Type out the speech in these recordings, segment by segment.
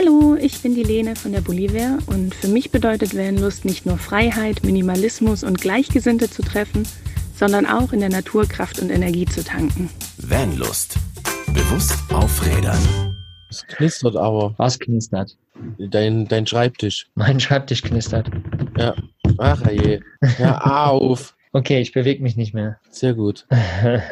Hallo, ich bin die Lene von der Bolivia und für mich bedeutet Vanlust nicht nur Freiheit, Minimalismus und Gleichgesinnte zu treffen, sondern auch in der Natur Kraft und Energie zu tanken. Vanlust. Bewusst aufrädern. Es knistert aber. Was knistert? Dein, dein Schreibtisch. Mein Schreibtisch knistert. Ja. Ach je. Hör auf. Okay, ich bewege mich nicht mehr. Sehr gut.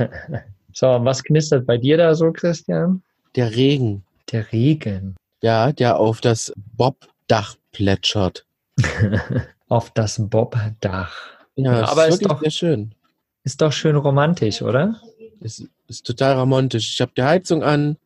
so, was knistert bei dir da so, Christian? Der Regen. Der Regen. Ja, der auf das Bobdach plätschert. auf das Bobdach. Ja, aber ist, ist doch sehr schön. Ist doch schön romantisch, oder? Es ist total romantisch. Ich habe die Heizung an.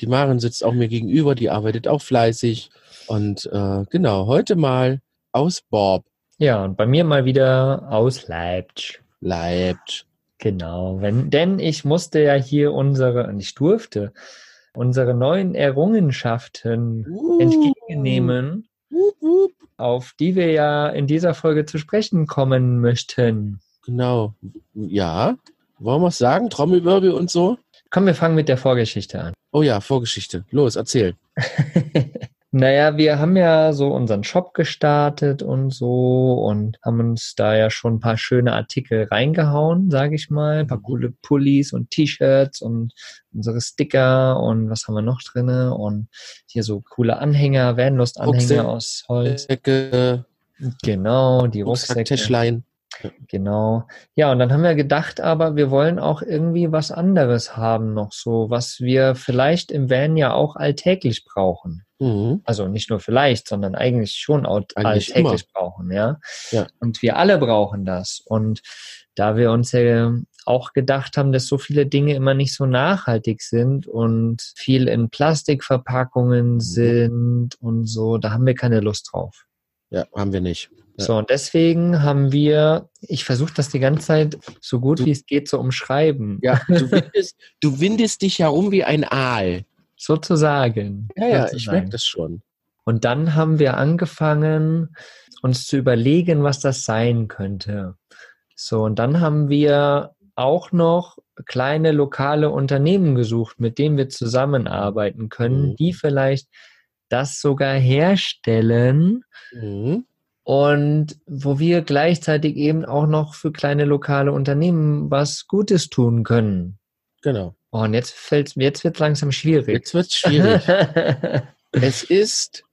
Die Maren sitzt auch mir gegenüber, die arbeitet auch fleißig. Und äh, genau, heute mal aus Bob. Ja, und bei mir mal wieder aus Leipzig. Leipzig. Genau, wenn, denn ich musste ja hier unsere, und ich durfte, unsere neuen Errungenschaften uh. entgegennehmen, uh, uh. auf die wir ja in dieser Folge zu sprechen kommen möchten. Genau, ja. Wollen wir es sagen? Trommelwirbel und so? Komm, wir fangen mit der Vorgeschichte an. Oh ja, Vorgeschichte. Los, erzähl. Naja, wir haben ja so unseren Shop gestartet und so und haben uns da ja schon ein paar schöne Artikel reingehauen, sage ich mal. Ein paar mhm. coole Pullis und T-Shirts und unsere Sticker und was haben wir noch drinne und hier so coole Anhänger, Vanlust-Anhänger aus Holz. Rucksäcke. Genau, die Rucksäcke. Genau. Ja, und dann haben wir gedacht, aber wir wollen auch irgendwie was anderes haben noch so, was wir vielleicht im Van ja auch alltäglich brauchen. Mhm. Also nicht nur vielleicht, sondern eigentlich schon eigentlich alltäglich immer. brauchen, ja? ja. Und wir alle brauchen das. Und da wir uns ja auch gedacht haben, dass so viele Dinge immer nicht so nachhaltig sind und viel in Plastikverpackungen mhm. sind und so, da haben wir keine Lust drauf. Ja, haben wir nicht. Ja. So, und deswegen haben wir, ich versuche das die ganze Zeit so gut du, wie es geht zu umschreiben. Ja, du windest, du windest dich herum wie ein Aal. Sozusagen. Ja, ja, sozusagen. ich merke das schon. Und dann haben wir angefangen, uns zu überlegen, was das sein könnte. So, und dann haben wir auch noch kleine lokale Unternehmen gesucht, mit denen wir zusammenarbeiten können, mhm. die vielleicht das sogar herstellen mhm. Und wo wir gleichzeitig eben auch noch für kleine lokale Unternehmen was Gutes tun können. Genau. Oh, und jetzt fällt jetzt wird langsam schwierig. Jetzt wird es schwierig. es ist,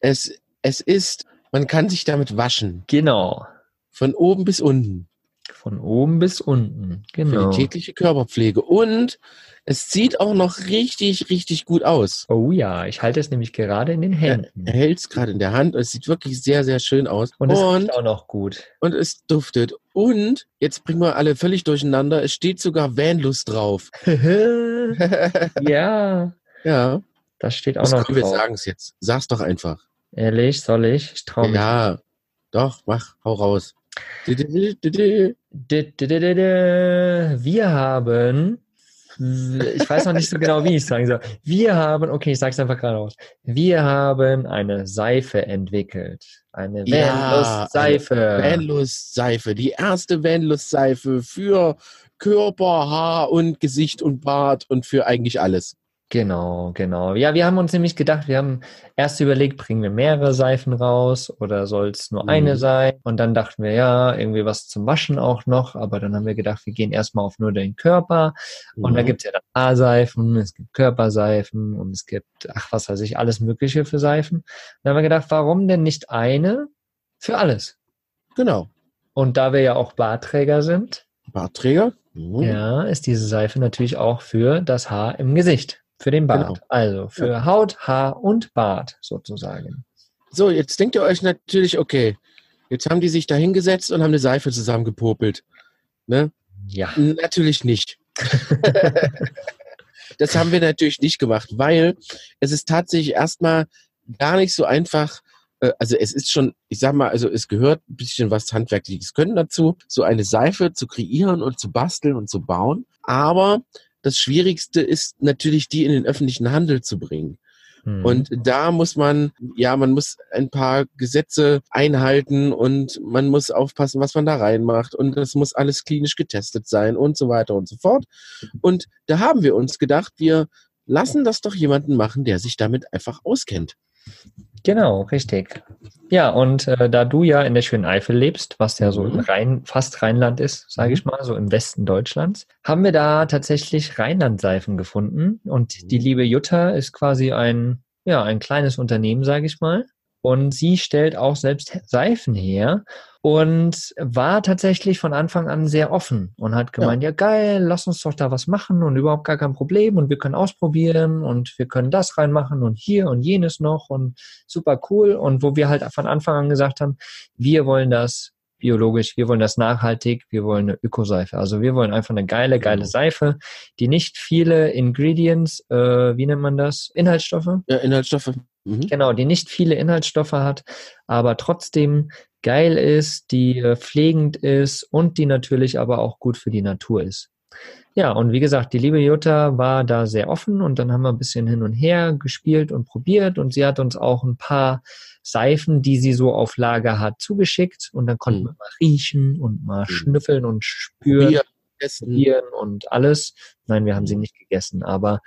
es, es ist, man kann sich damit waschen. Genau. Von oben bis unten. Von oben bis unten, genau. Für die tägliche Körperpflege. Und es sieht auch noch richtig, richtig gut aus. Oh ja, ich halte es nämlich gerade in den Händen. Er, hält es gerade in der Hand. Es sieht wirklich sehr, sehr schön aus. Und es und, auch noch gut. Und es duftet. Und jetzt bringen wir alle völlig durcheinander. Es steht sogar Vanlust drauf. ja. Ja. Das steht auch Was noch drauf. Wir sagen es jetzt. Sag's doch einfach. Ehrlich, soll ich? Ich traue mich. Ja, doch, mach, hau raus. Wir haben ich weiß noch nicht so genau, wie ich es sagen soll. Wir haben, okay, ich sage es einfach geradeaus. Wir haben eine Seife entwickelt. Eine Vanlust-Seife. Ja, Vanlust-Seife. Die erste Vanlust-Seife für Körper, Haar und Gesicht und Bart und für eigentlich alles. Genau, genau. Ja, wir haben uns nämlich gedacht, wir haben erst überlegt, bringen wir mehrere Seifen raus oder soll es nur mhm. eine sein? Und dann dachten wir, ja, irgendwie was zum Waschen auch noch. Aber dann haben wir gedacht, wir gehen erstmal auf nur den Körper. Mhm. Und da gibt es ja dann Haarseifen, es gibt Körperseifen und es gibt, ach, was weiß ich, alles Mögliche für Seifen. dann haben wir gedacht, warum denn nicht eine für alles? Genau. Und da wir ja auch Bartträger sind. Bartträger? Mhm. Ja, ist diese Seife natürlich auch für das Haar im Gesicht. Für den Bart. Genau. Also für ja. Haut, Haar und Bart sozusagen. So, jetzt denkt ihr euch natürlich, okay, jetzt haben die sich da hingesetzt und haben eine Seife zusammengepopelt. Ne? Ja. Natürlich nicht. das haben wir natürlich nicht gemacht, weil es ist tatsächlich erstmal gar nicht so einfach. Äh, also es ist schon, ich sag mal, also es gehört ein bisschen was handwerkliches Können dazu, so eine Seife zu kreieren und zu basteln und zu bauen. Aber das Schwierigste ist natürlich, die in den öffentlichen Handel zu bringen. Mhm. Und da muss man, ja, man muss ein paar Gesetze einhalten und man muss aufpassen, was man da reinmacht und das muss alles klinisch getestet sein und so weiter und so fort. Und da haben wir uns gedacht, wir lassen das doch jemanden machen, der sich damit einfach auskennt. Genau, richtig. Ja, und äh, da du ja in der schönen Eifel lebst, was ja so Mhm. Rhein, fast Rheinland ist, sage ich mal, so im Westen Deutschlands, haben wir da tatsächlich Rheinland-Seifen gefunden. Und die liebe Jutta ist quasi ein, ja, ein kleines Unternehmen, sage ich mal. Und sie stellt auch selbst Seifen her und war tatsächlich von Anfang an sehr offen und hat gemeint, ja. geil, lass uns doch da was machen und überhaupt gar kein Problem und wir können ausprobieren und wir können das reinmachen und hier und jenes noch und super cool. Und wo wir halt von Anfang an gesagt haben, wir wollen das biologisch, wir wollen das nachhaltig, wir wollen eine Ökoseife. Also wir wollen einfach eine geile, geile Genau. Seife, die nicht viele Ingredients, äh, wie nennt man das, Inhaltsstoffe? Ja, Inhaltsstoffe. Mhm. Genau, die nicht viele Inhaltsstoffe hat, aber trotzdem geil ist, die äh, pflegend ist und die natürlich aber auch gut für die Natur ist. Ja, und wie gesagt, die liebe Jutta war da sehr offen und dann haben wir ein bisschen hin und her gespielt und probiert und sie hat uns auch ein paar Seifen, die sie so auf Lager hat, zugeschickt und dann konnten Mhm. wir mal riechen und mal Mhm. schnüffeln und spüren Bier, Essen. und alles. Nein, wir haben sie nicht gegessen, aber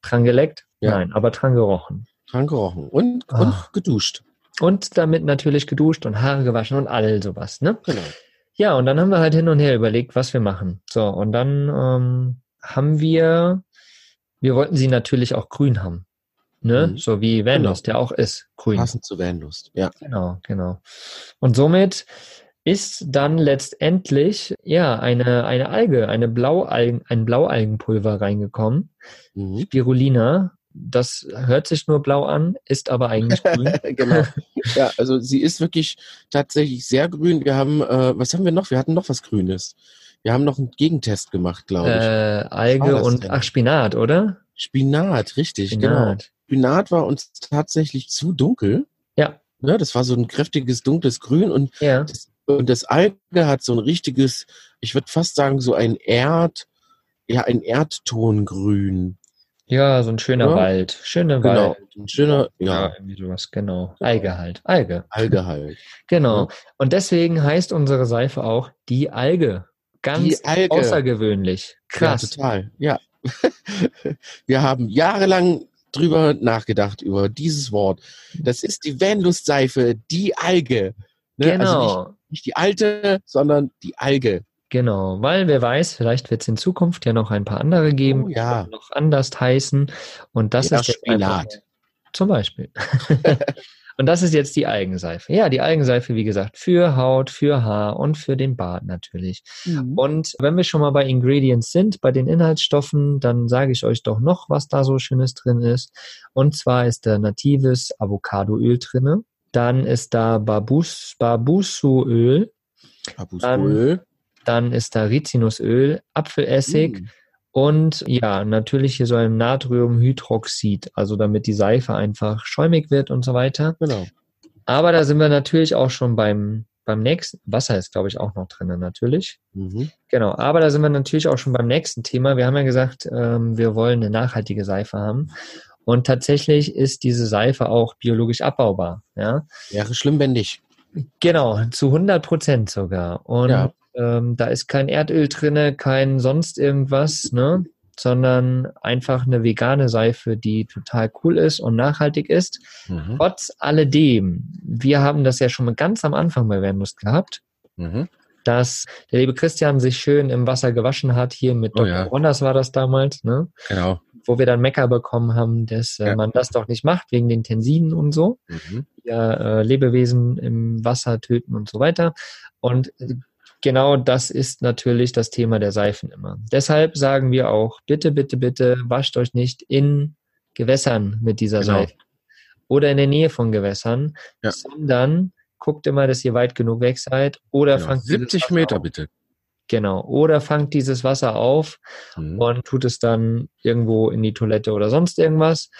dran geleckt? Ja. Nein, aber dran gerochen. Dran gerochen und, Ah. und geduscht. Und damit natürlich geduscht und Haare gewaschen und all sowas, ne? Genau. Ja, und dann haben wir halt hin und her überlegt, was wir machen. So, und dann ähm, haben wir, wir wollten sie natürlich auch grün haben. Ne? Mhm. So wie Vanlust ja auch ist, grün. Passend zu Vanlust. Ja. Genau, genau. Und somit ist dann letztendlich ja eine, eine Alge, eine Blaualgen, ein Blaualgenpulver reingekommen. Mhm. Spirulina. Das hört sich nur blau an, ist aber eigentlich grün. genau. Ja, also sie ist wirklich tatsächlich sehr grün. Wir haben, äh, was haben wir noch? Wir hatten noch was Grünes. Wir haben noch einen Gegentest gemacht, glaube ich. Äh, Alge und denn? ach Spinat, oder? Spinat, richtig, genau. Spinat. Spinat war uns tatsächlich zu dunkel. Ja, Ne, das war so ein kräftiges, dunkles Grün und ja, das, und das Alge hat so ein richtiges, ich würde fast sagen, so ein Erd, ja, ein Erdtongrün. Ja, so ein schöner Ja. Wald, schöner Genau. Wald. Ein schöner, Ja, ja, irgendwie sowas, genau. Alge halt, Alge. Alge halt. Genau. Und deswegen heißt unsere Seife auch die Alge. Ganz Die Alge. außergewöhnlich. Krass. Ja, total. Ja. Wir haben jahrelang drüber nachgedacht, über dieses Wort. Das ist die Vanlust-Seife, die Alge. Ne? genau. Also nicht, nicht die alte, sondern die Alge. Genau, weil wer weiß, vielleicht wird es in Zukunft ja noch ein paar andere geben, Oh ja. die noch anders heißen. Und das Ja, ist jetzt einfach- Spinat. Zum Beispiel. und das ist jetzt die Algenseife. Ja, die Algenseife, wie gesagt, für Haut, für Haar und für den Bart natürlich. Und wenn wir schon mal bei Ingredients sind, bei den Inhaltsstoffen, dann sage ich euch doch noch, was da so Schönes drin ist. Und zwar ist da natives Avocadoöl drinne. Dann ist da Babus, Babusuöl. Papusöl. Dann ist da Rizinusöl, Apfelessig Mm. und ja, natürlich hier so ein Natriumhydroxid, also damit die Seife einfach schäumig wird und so weiter. Genau. Aber da sind wir natürlich auch schon beim, beim nächsten, Wasser ist glaube ich auch noch drin natürlich. Mhm. Genau, aber da sind wir natürlich auch schon beim nächsten Thema. Wir haben ja gesagt, ähm, wir wollen eine nachhaltige Seife haben. Und tatsächlich ist diese Seife auch biologisch abbaubar. Ja, Wäre schlimm, wenn nicht. genau, zu 100 Prozent sogar. Und Ja. Ähm, da ist kein Erdöl drinne, kein sonst irgendwas, ne? sondern einfach eine vegane Seife, die total cool ist und nachhaltig ist. Mhm. Trotz alledem, wir haben das ja schon mal ganz am Anfang bei Wernlust gehabt, Mhm. dass der liebe Christian sich schön im Wasser gewaschen hat, hier mit Oh Dr. ja. Ronders war das damals, ne? Genau. wo wir dann Mecker bekommen haben, dass äh, Ja. man das doch nicht macht wegen den Tensiden und so, Mhm. die ja äh, Lebewesen im Wasser töten und so weiter. Und äh, genau das ist natürlich das Thema der Seifen immer. Deshalb sagen wir auch, bitte, bitte, bitte wascht euch nicht in Gewässern mit dieser Genau. Seife oder in der Nähe von Gewässern, Ja. sondern guckt immer, dass ihr weit genug weg seid oder Genau. fangt dieses 70 Wasser Meter auf. bitte. Genau. Oder fangt dieses Wasser auf Mhm. und tut es dann irgendwo in die Toilette oder sonst irgendwas.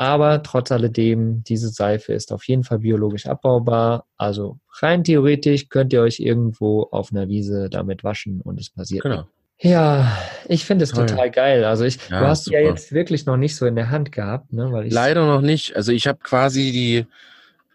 Aber trotz alledem, diese Seife ist auf jeden Fall biologisch abbaubar. Also rein theoretisch könnt ihr euch irgendwo auf einer Wiese damit waschen und es passiert. Genau. Ja, ich finde es total geil. Also ich, Ja, du hast die ja super. jetzt wirklich noch nicht so in der Hand gehabt, ne? Weil ich Leider noch nicht. Also ich habe quasi die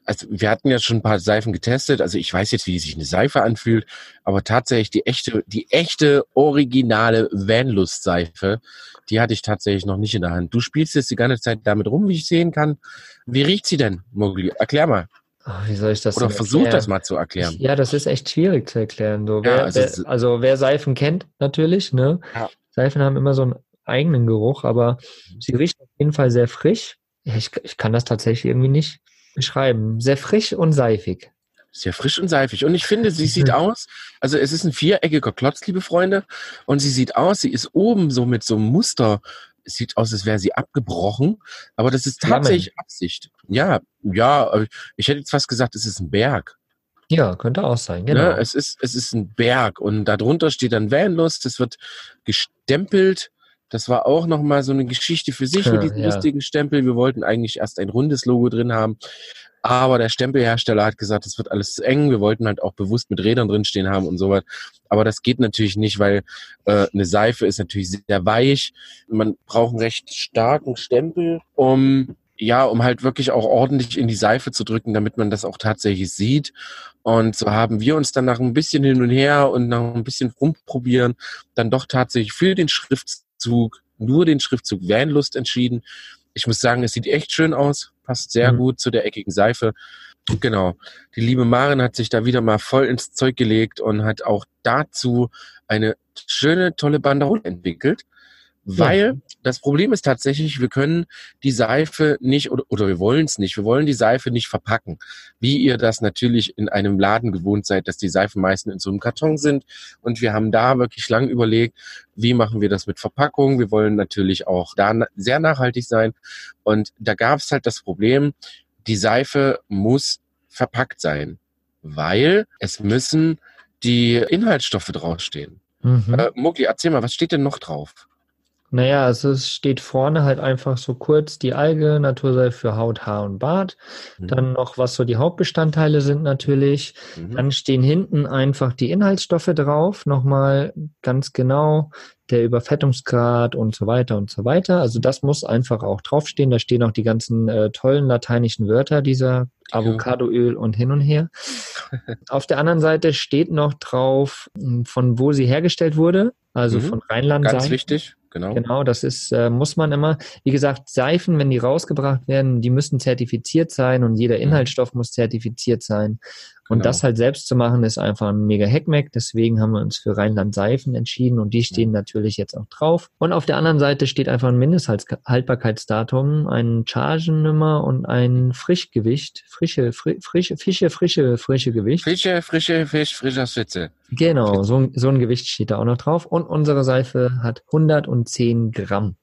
also wir hatten ja schon ein paar Seifen getestet. Also ich weiß jetzt, wie sich eine Seife anfühlt, aber tatsächlich die echte, die echte originale Vanlust-Seife, die hatte ich tatsächlich noch nicht in der Hand. Du spielst jetzt die ganze Zeit damit rum, wie ich sehen kann. Wie riecht sie denn, Mogli? Erklär mal. Oh, wie soll ich das Oder versuch das mal zu erklären. Ja, das ist echt schwierig zu erklären. So, wer, ja, also, wer, also wer Seifen kennt, natürlich, ne? Ja. Seifen haben immer so einen eigenen Geruch, aber sie riecht auf jeden Fall sehr frisch. Ich, ich kann das tatsächlich irgendwie nicht beschreiben. Sehr frisch und seifig. Sehr frisch und seifig. Und ich finde, sie sieht aus, also es ist ein viereckiger Klotz, liebe Freunde. Und sie sieht aus, sie ist oben so mit so einem Muster. Es sieht aus, als wäre sie abgebrochen. Aber das ist tatsächlich Flammen. Absicht. Ja, ja, ich hätte jetzt fast gesagt, es ist ein Berg. Ja, könnte auch sein, genau. Ja, es, ist, es ist ein Berg und darunter steht dann Vanlust. Es wird gestempelt das war auch nochmal so eine Geschichte für sich mit diesem ja. lustigen Stempel. Wir wollten eigentlich erst ein rundes Logo drin haben. Aber der Stempelhersteller hat gesagt, es wird alles zu eng. Wir wollten halt auch bewusst mit Rädern drinstehen haben und so was. Aber das geht natürlich nicht, weil äh, eine Seife ist natürlich sehr weich. Man braucht einen recht starken Stempel, um ja, um halt wirklich auch ordentlich in die Seife zu drücken, damit man das auch tatsächlich sieht. Und so haben wir uns dann nach ein bisschen hin und her und nach ein bisschen rumprobieren dann doch tatsächlich für den Schrift Schriftzug, nur den Schriftzug Vanlust entschieden. Ich muss sagen, es sieht echt schön aus, passt sehr mhm. gut zu der eckigen Seife. Genau. Die liebe Maren hat sich da wieder mal voll ins Zeug gelegt und hat auch dazu eine schöne, tolle Banderole entwickelt. Weil ja. das Problem ist tatsächlich, wir können die Seife nicht oder, oder wir wollen es nicht. Wir wollen die Seife nicht verpacken, wie ihr das natürlich in einem Laden gewohnt seid, dass die Seifen meistens in so einem Karton sind. Und wir haben da wirklich lang überlegt, wie machen wir das mit Verpackung. Wir wollen natürlich auch da sehr nachhaltig sein. Und da gab es halt das Problem, die Seife muss verpackt sein, weil es müssen die Inhaltsstoffe draufstehen. Mhm. Äh, Mogli, erzähl mal, was steht denn noch drauf? Naja, also es steht vorne halt einfach so kurz die Alge, Naturseife für Haut, Haar und Bart. Mhm. Dann noch, was so die Hauptbestandteile sind natürlich. Mhm. Dann stehen hinten einfach die Inhaltsstoffe drauf, nochmal ganz genau, der Überfettungsgrad und so weiter und so weiter. Also das muss einfach auch draufstehen. Da stehen auch die ganzen äh, tollen lateinischen Wörter dieser Avocadoöl und hin und her. Auf der anderen Seite steht noch drauf, von wo sie hergestellt wurde, also mhm. von Rheinland. Ganz wichtig genau. Genau, das ist, äh, muss man immer. Wie gesagt, Seifen, wenn die rausgebracht werden, die müssen zertifiziert sein und jeder mhm. Inhaltsstoff muss zertifiziert sein. Und genau. das halt selbst zu machen, ist einfach ein mega Hackmack. Deswegen haben wir uns für Rheinland Seifen entschieden und die stehen ja. natürlich jetzt auch drauf. Und auf der anderen Seite steht einfach ein Mindesthaltbarkeitsdatum, ein Chargennummer und ein Frischgewicht, frische, fri frische, fische, frische, frische Gewicht. Frische, frische Fisch, frischer Schütze. Genau, so, so ein Gewicht steht da auch noch drauf. Und unsere Seife hat 110 Gramm.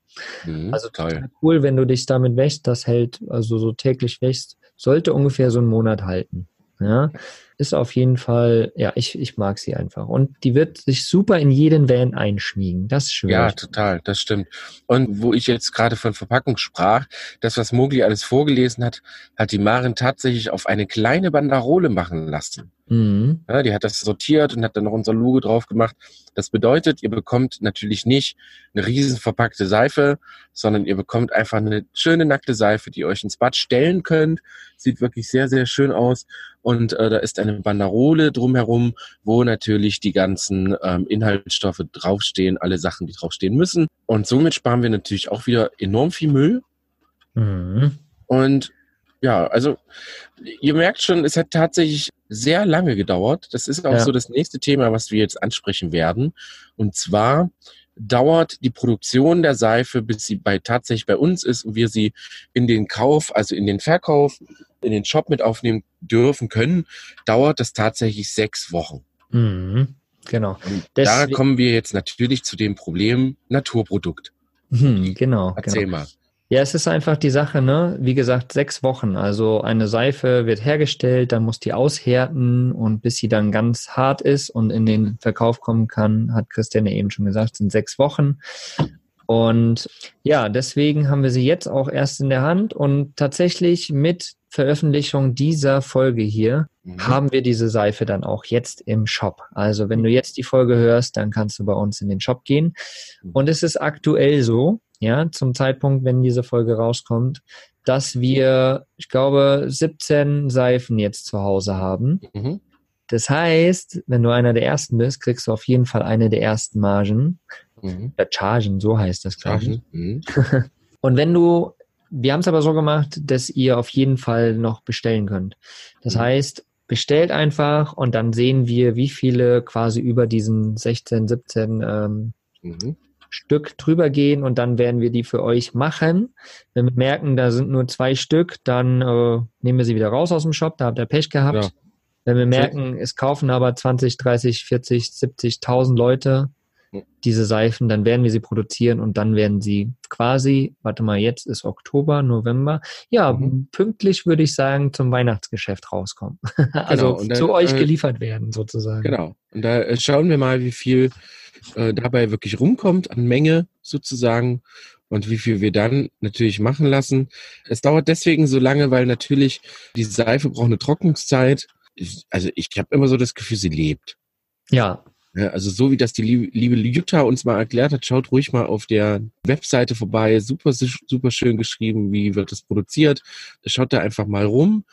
Mhm, also toll. cool, wenn du dich damit wäschst. Das hält, also so täglich wäschst, sollte ungefähr so einen Monat halten. Ja, ist auf jeden Fall, ja, ich, ich mag sie einfach. Und die wird sich super in jeden Van einschmiegen. Das ist schön. Ja, total, das stimmt. Und wo ich jetzt gerade von Verpackung sprach, das, was Mogli alles vorgelesen hat, hat die Marin tatsächlich auf eine kleine Banderole machen lassen. Mhm. Ja, die hat das sortiert und hat dann noch unser Logo drauf gemacht. Das bedeutet, ihr bekommt natürlich nicht eine riesen verpackte Seife, sondern ihr bekommt einfach eine schöne nackte Seife, die ihr euch ins Bad stellen könnt. Sieht wirklich sehr, sehr schön aus. Und äh, da ist eine Banderole drumherum, wo natürlich die ganzen ähm, Inhaltsstoffe draufstehen, alle Sachen, die draufstehen müssen. Und somit sparen wir natürlich auch wieder enorm viel Müll. Mhm. Und ja, also ihr merkt schon, es hat tatsächlich sehr lange gedauert. Das ist auch ja. so das nächste Thema, was wir jetzt ansprechen werden. Und zwar dauert die Produktion der Seife, bis sie bei tatsächlich bei uns ist und wir sie in den Kauf, also in den Verkauf, in den Shop mit aufnehmen dürfen können, dauert das tatsächlich sechs Wochen. Mhm, genau. da kommen wir jetzt natürlich zu dem Problem Naturprodukt. Mhm, genau. Erzähl genau. mal. Ja, es ist einfach die Sache, ne? Wie gesagt, sechs Wochen. Also eine Seife wird hergestellt, dann muss die aushärten und bis sie dann ganz hart ist und in den Verkauf kommen kann, hat Christiane eben schon gesagt, sind sechs Wochen. Und ja, deswegen haben wir sie jetzt auch erst in der Hand und tatsächlich mit Veröffentlichung dieser Folge hier mhm. haben wir diese Seife dann auch jetzt im Shop. Also wenn du jetzt die Folge hörst, dann kannst du bei uns in den Shop gehen. Mhm. Und es ist aktuell so, ja, zum Zeitpunkt, wenn diese Folge rauskommt, dass wir, ich glaube, 17 Seifen jetzt zu Hause haben. Mhm. Das heißt, wenn du einer der ersten bist, kriegst du auf jeden Fall eine der ersten Margen. Mhm. Oder Chargen, so heißt das, glaube. Mhm. Und wenn du, wir haben es aber so gemacht, dass ihr auf jeden Fall noch bestellen könnt. Das Mhm. heißt, bestellt einfach und dann sehen wir, wie viele quasi über diesen 16, 17 ähm, Mhm. Stück drüber gehen und dann werden wir die für euch machen. Wenn wir merken, da sind nur zwei Stück, dann äh, nehmen wir sie wieder raus aus dem Shop, da habt ihr Pech gehabt. Ja. Wenn wir merken, es kaufen aber 20, 30, 40, 70.000 Leute. Diese Seifen, dann werden wir sie produzieren und dann werden sie quasi, warte mal, jetzt ist Oktober, November, ja, Mhm. pünktlich würde ich sagen, zum Weihnachtsgeschäft rauskommen. also Genau, und dann, zu euch äh, geliefert werden sozusagen. Genau. Und da äh, schauen wir mal, wie viel äh, dabei wirklich rumkommt an Menge sozusagen und wie viel wir dann natürlich machen lassen. Es dauert deswegen so lange, weil natürlich die Seife braucht eine Trocknungszeit. Also ich habe immer so das Gefühl, sie lebt. Ja, Ja, also so wie das die liebe, Jutta uns mal erklärt hat, schaut ruhig mal auf der Webseite vorbei. Super, super schön geschrieben, wie wird das produziert. Schaut da einfach mal rum.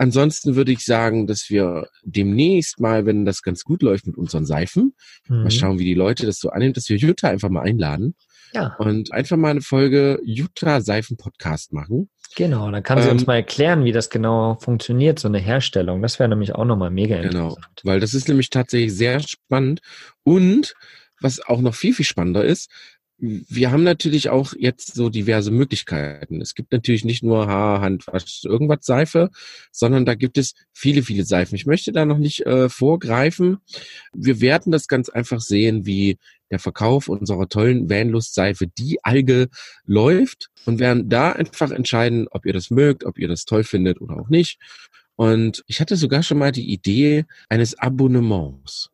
Ansonsten würde ich sagen, dass wir demnächst mal, wenn das ganz gut läuft mit unseren Seifen, Mhm. mal schauen, wie die Leute das so annehmen, dass wir Jutta einfach mal einladen ja. und einfach mal eine Folge Jutta Seifen Podcast machen. Genau, dann kann sie uns Ähm, mal erklären, wie das genau funktioniert, so eine Herstellung. Das wäre nämlich auch nochmal mega Genau, interessant. weil das ist nämlich tatsächlich sehr spannend. Und was auch noch viel, viel spannender ist, wir haben natürlich auch jetzt so diverse Möglichkeiten. Es gibt natürlich nicht nur Haar, Handwasch, irgendwas Seife, sondern da gibt es viele, viele Seifen. Ich möchte da noch nicht äh, vorgreifen. Wir werden das ganz einfach sehen, wie der Verkauf unserer tollen Vanlust-Seife, die Alge, läuft und werden da einfach entscheiden, ob ihr das mögt, ob ihr das toll findet oder auch nicht. Und ich hatte sogar schon mal die Idee eines Abonnements.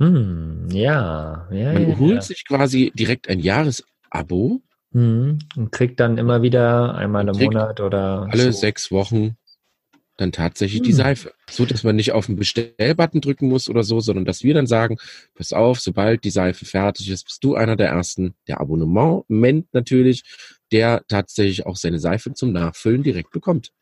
Hm, ja, ja, Man ja, holt ja. sich quasi direkt ein Jahresabo, Hm, und kriegt dann immer wieder einmal im Monat oder alle so. sechs Wochen dann tatsächlich die Hm. Seife. So, dass man nicht auf den Bestellbutton drücken muss oder so, sondern dass wir dann sagen, pass auf, sobald die Seife fertig ist, bist du einer der ersten, der Abonnement natürlich, der tatsächlich auch seine Seife zum Nachfüllen direkt bekommt.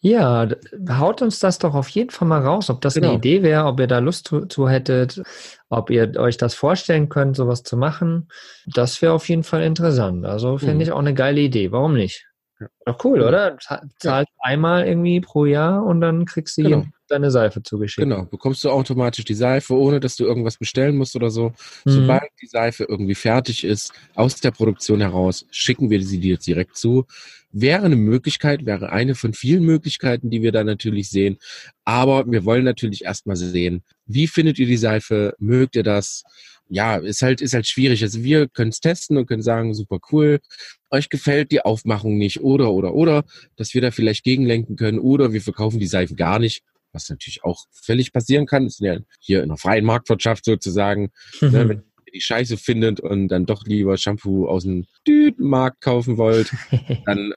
Ja, haut uns das doch auf jeden Fall mal raus, ob das eine Genau. Idee wäre, ob ihr da Lust zu, zu hättet, ob ihr euch das vorstellen könnt, sowas zu machen. Das wäre auf jeden Fall interessant. Also fände Mhm. ich auch eine geile Idee. Warum nicht? Ja. Doch cool, oder? Z- Zahlt einmal irgendwie pro Jahr und dann kriegst du Genau. deine Seife zugeschickt. Genau, bekommst du automatisch die Seife, ohne dass du irgendwas bestellen musst oder so. Mhm. Sobald die Seife irgendwie fertig ist, aus der Produktion heraus, schicken wir sie dir direkt zu. Wäre eine Möglichkeit, wäre eine von vielen Möglichkeiten, die wir da natürlich sehen. Aber wir wollen natürlich erstmal sehen, wie findet ihr die Seife? Mögt ihr das? Ja, ist halt, ist halt schwierig. Also wir können es testen und können sagen, super cool. Euch gefällt die Aufmachung nicht oder, oder, oder, dass wir da vielleicht gegenlenken können oder wir verkaufen die Seife gar nicht. Was natürlich auch völlig passieren kann. Das ist ja hier in der freien Marktwirtschaft sozusagen. Ne, Mhm. wenn die Scheiße findet und dann doch lieber Shampoo aus dem Dütenmarkt kaufen wollt, dann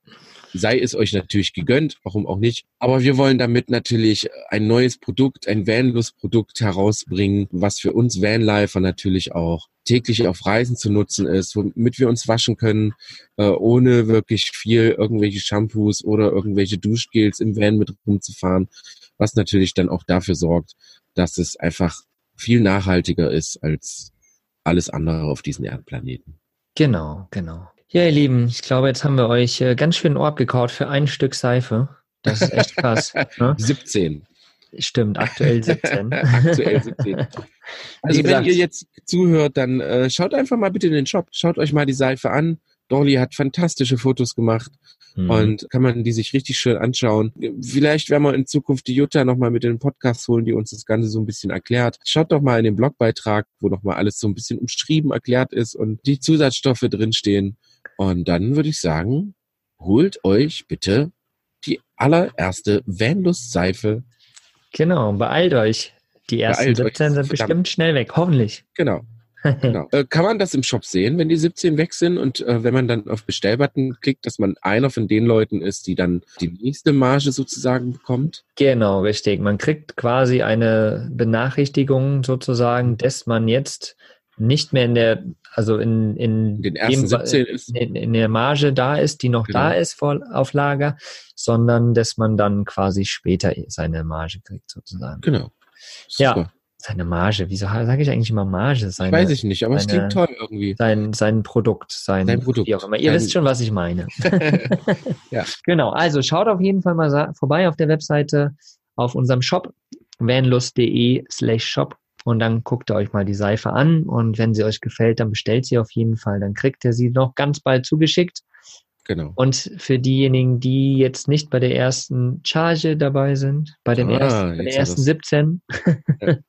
sei es euch natürlich gegönnt, warum auch nicht. Aber wir wollen damit natürlich ein neues Produkt, ein Vanlust-Produkt herausbringen, was für uns Vanlifer natürlich auch täglich auf Reisen zu nutzen ist, womit wir uns waschen können, äh, ohne wirklich viel irgendwelche Shampoos oder irgendwelche Duschgels im Van mit rumzufahren, was natürlich dann auch dafür sorgt, dass es einfach viel nachhaltiger ist als alles andere auf diesem Erdplaneten. Genau, genau. Ja, ihr Lieben, ich glaube, jetzt haben wir euch äh, ganz schön Ort gekaut für ein Stück Seife. Das ist echt krass. ne? 17. Stimmt, aktuell 17. Aktuell 17. Also wenn ihr jetzt zuhört, dann äh, schaut einfach mal bitte in den Shop. Schaut euch mal die Seife an. Dolly hat fantastische Fotos gemacht Mhm. und kann man die sich richtig schön anschauen. Vielleicht werden wir in Zukunft die Jutta nochmal mit in den Podcast holen, die uns das Ganze so ein bisschen erklärt. Schaut doch mal in den Blogbeitrag, wo nochmal alles so ein bisschen umschrieben erklärt ist und die Zusatzstoffe drinstehen. Und dann würde ich sagen, holt euch bitte die allererste Vanlust-Seife. Genau, beeilt euch. Die ersten Beeilt euch, 17 sind bestimmt schnell weg, hoffentlich. Genau. Genau. Äh, kann man das im Shop sehen, wenn die 17 weg sind und äh, wenn man dann auf Bestellbutton klickt, dass man einer von den Leuten ist, die dann die nächste Marge sozusagen bekommt? Genau, richtig. Man kriegt quasi eine Benachrichtigung sozusagen, dass man jetzt nicht mehr in der, also in, in, Den ersten dem, 17 ist. in, in der Marge da ist, die noch Genau. da ist vor, auf Lager, sondern dass man dann quasi später seine Marge kriegt sozusagen. Genau. Ja. Seine Marge, wieso sage ich eigentlich immer Marge? Seine, Weiß ich nicht, aber es seine- klingt toll irgendwie. sein, sein Produkt, sein, Sein Produkt. wie auch immer. Ihr Sein- wisst schon, was ich meine. Ja. Genau, also schaut auf jeden Fall mal vorbei auf der Webseite, auf unserem Shop, vanlust.de slash shop und dann guckt ihr euch mal die Seife an und wenn sie euch gefällt, dann bestellt sie auf jeden Fall, dann kriegt ihr sie noch ganz bald zugeschickt Genau. und für diejenigen, die jetzt nicht bei der ersten Charge dabei sind, bei, dem Ah, ersten, bei der ersten er's. 17, Ja.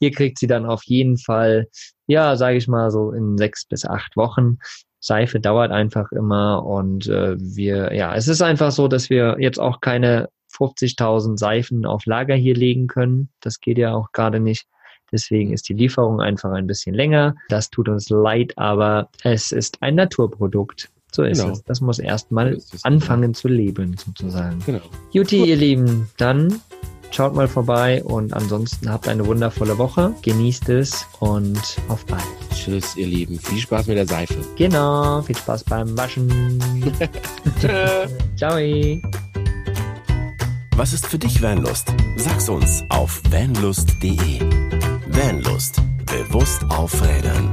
ihr kriegt sie dann auf jeden Fall, ja, sage ich mal so in sechs bis acht Wochen. Seife dauert einfach immer und äh, wir, ja, es ist einfach so, dass wir jetzt auch keine 50.000 Seifen auf Lager hier legen können. Das geht ja auch gerade nicht. Deswegen ist die Lieferung einfach ein bisschen länger. Das tut uns leid, aber es ist ein Naturprodukt. So ist Genau. es. Das muss erstmal es. anfangen zu leben, sozusagen. Genau. Juti, ihr Lieben, dann schaut mal vorbei und ansonsten habt eine wundervolle Woche. Genießt es und auf bald. Tschüss, ihr Lieben. Viel Spaß mit der Seife. Genau, viel Spaß beim Waschen. Ciao. Was ist für dich Vanlust? Sag's uns auf vanlust.de. Vanlust. Bewusst aufrädern.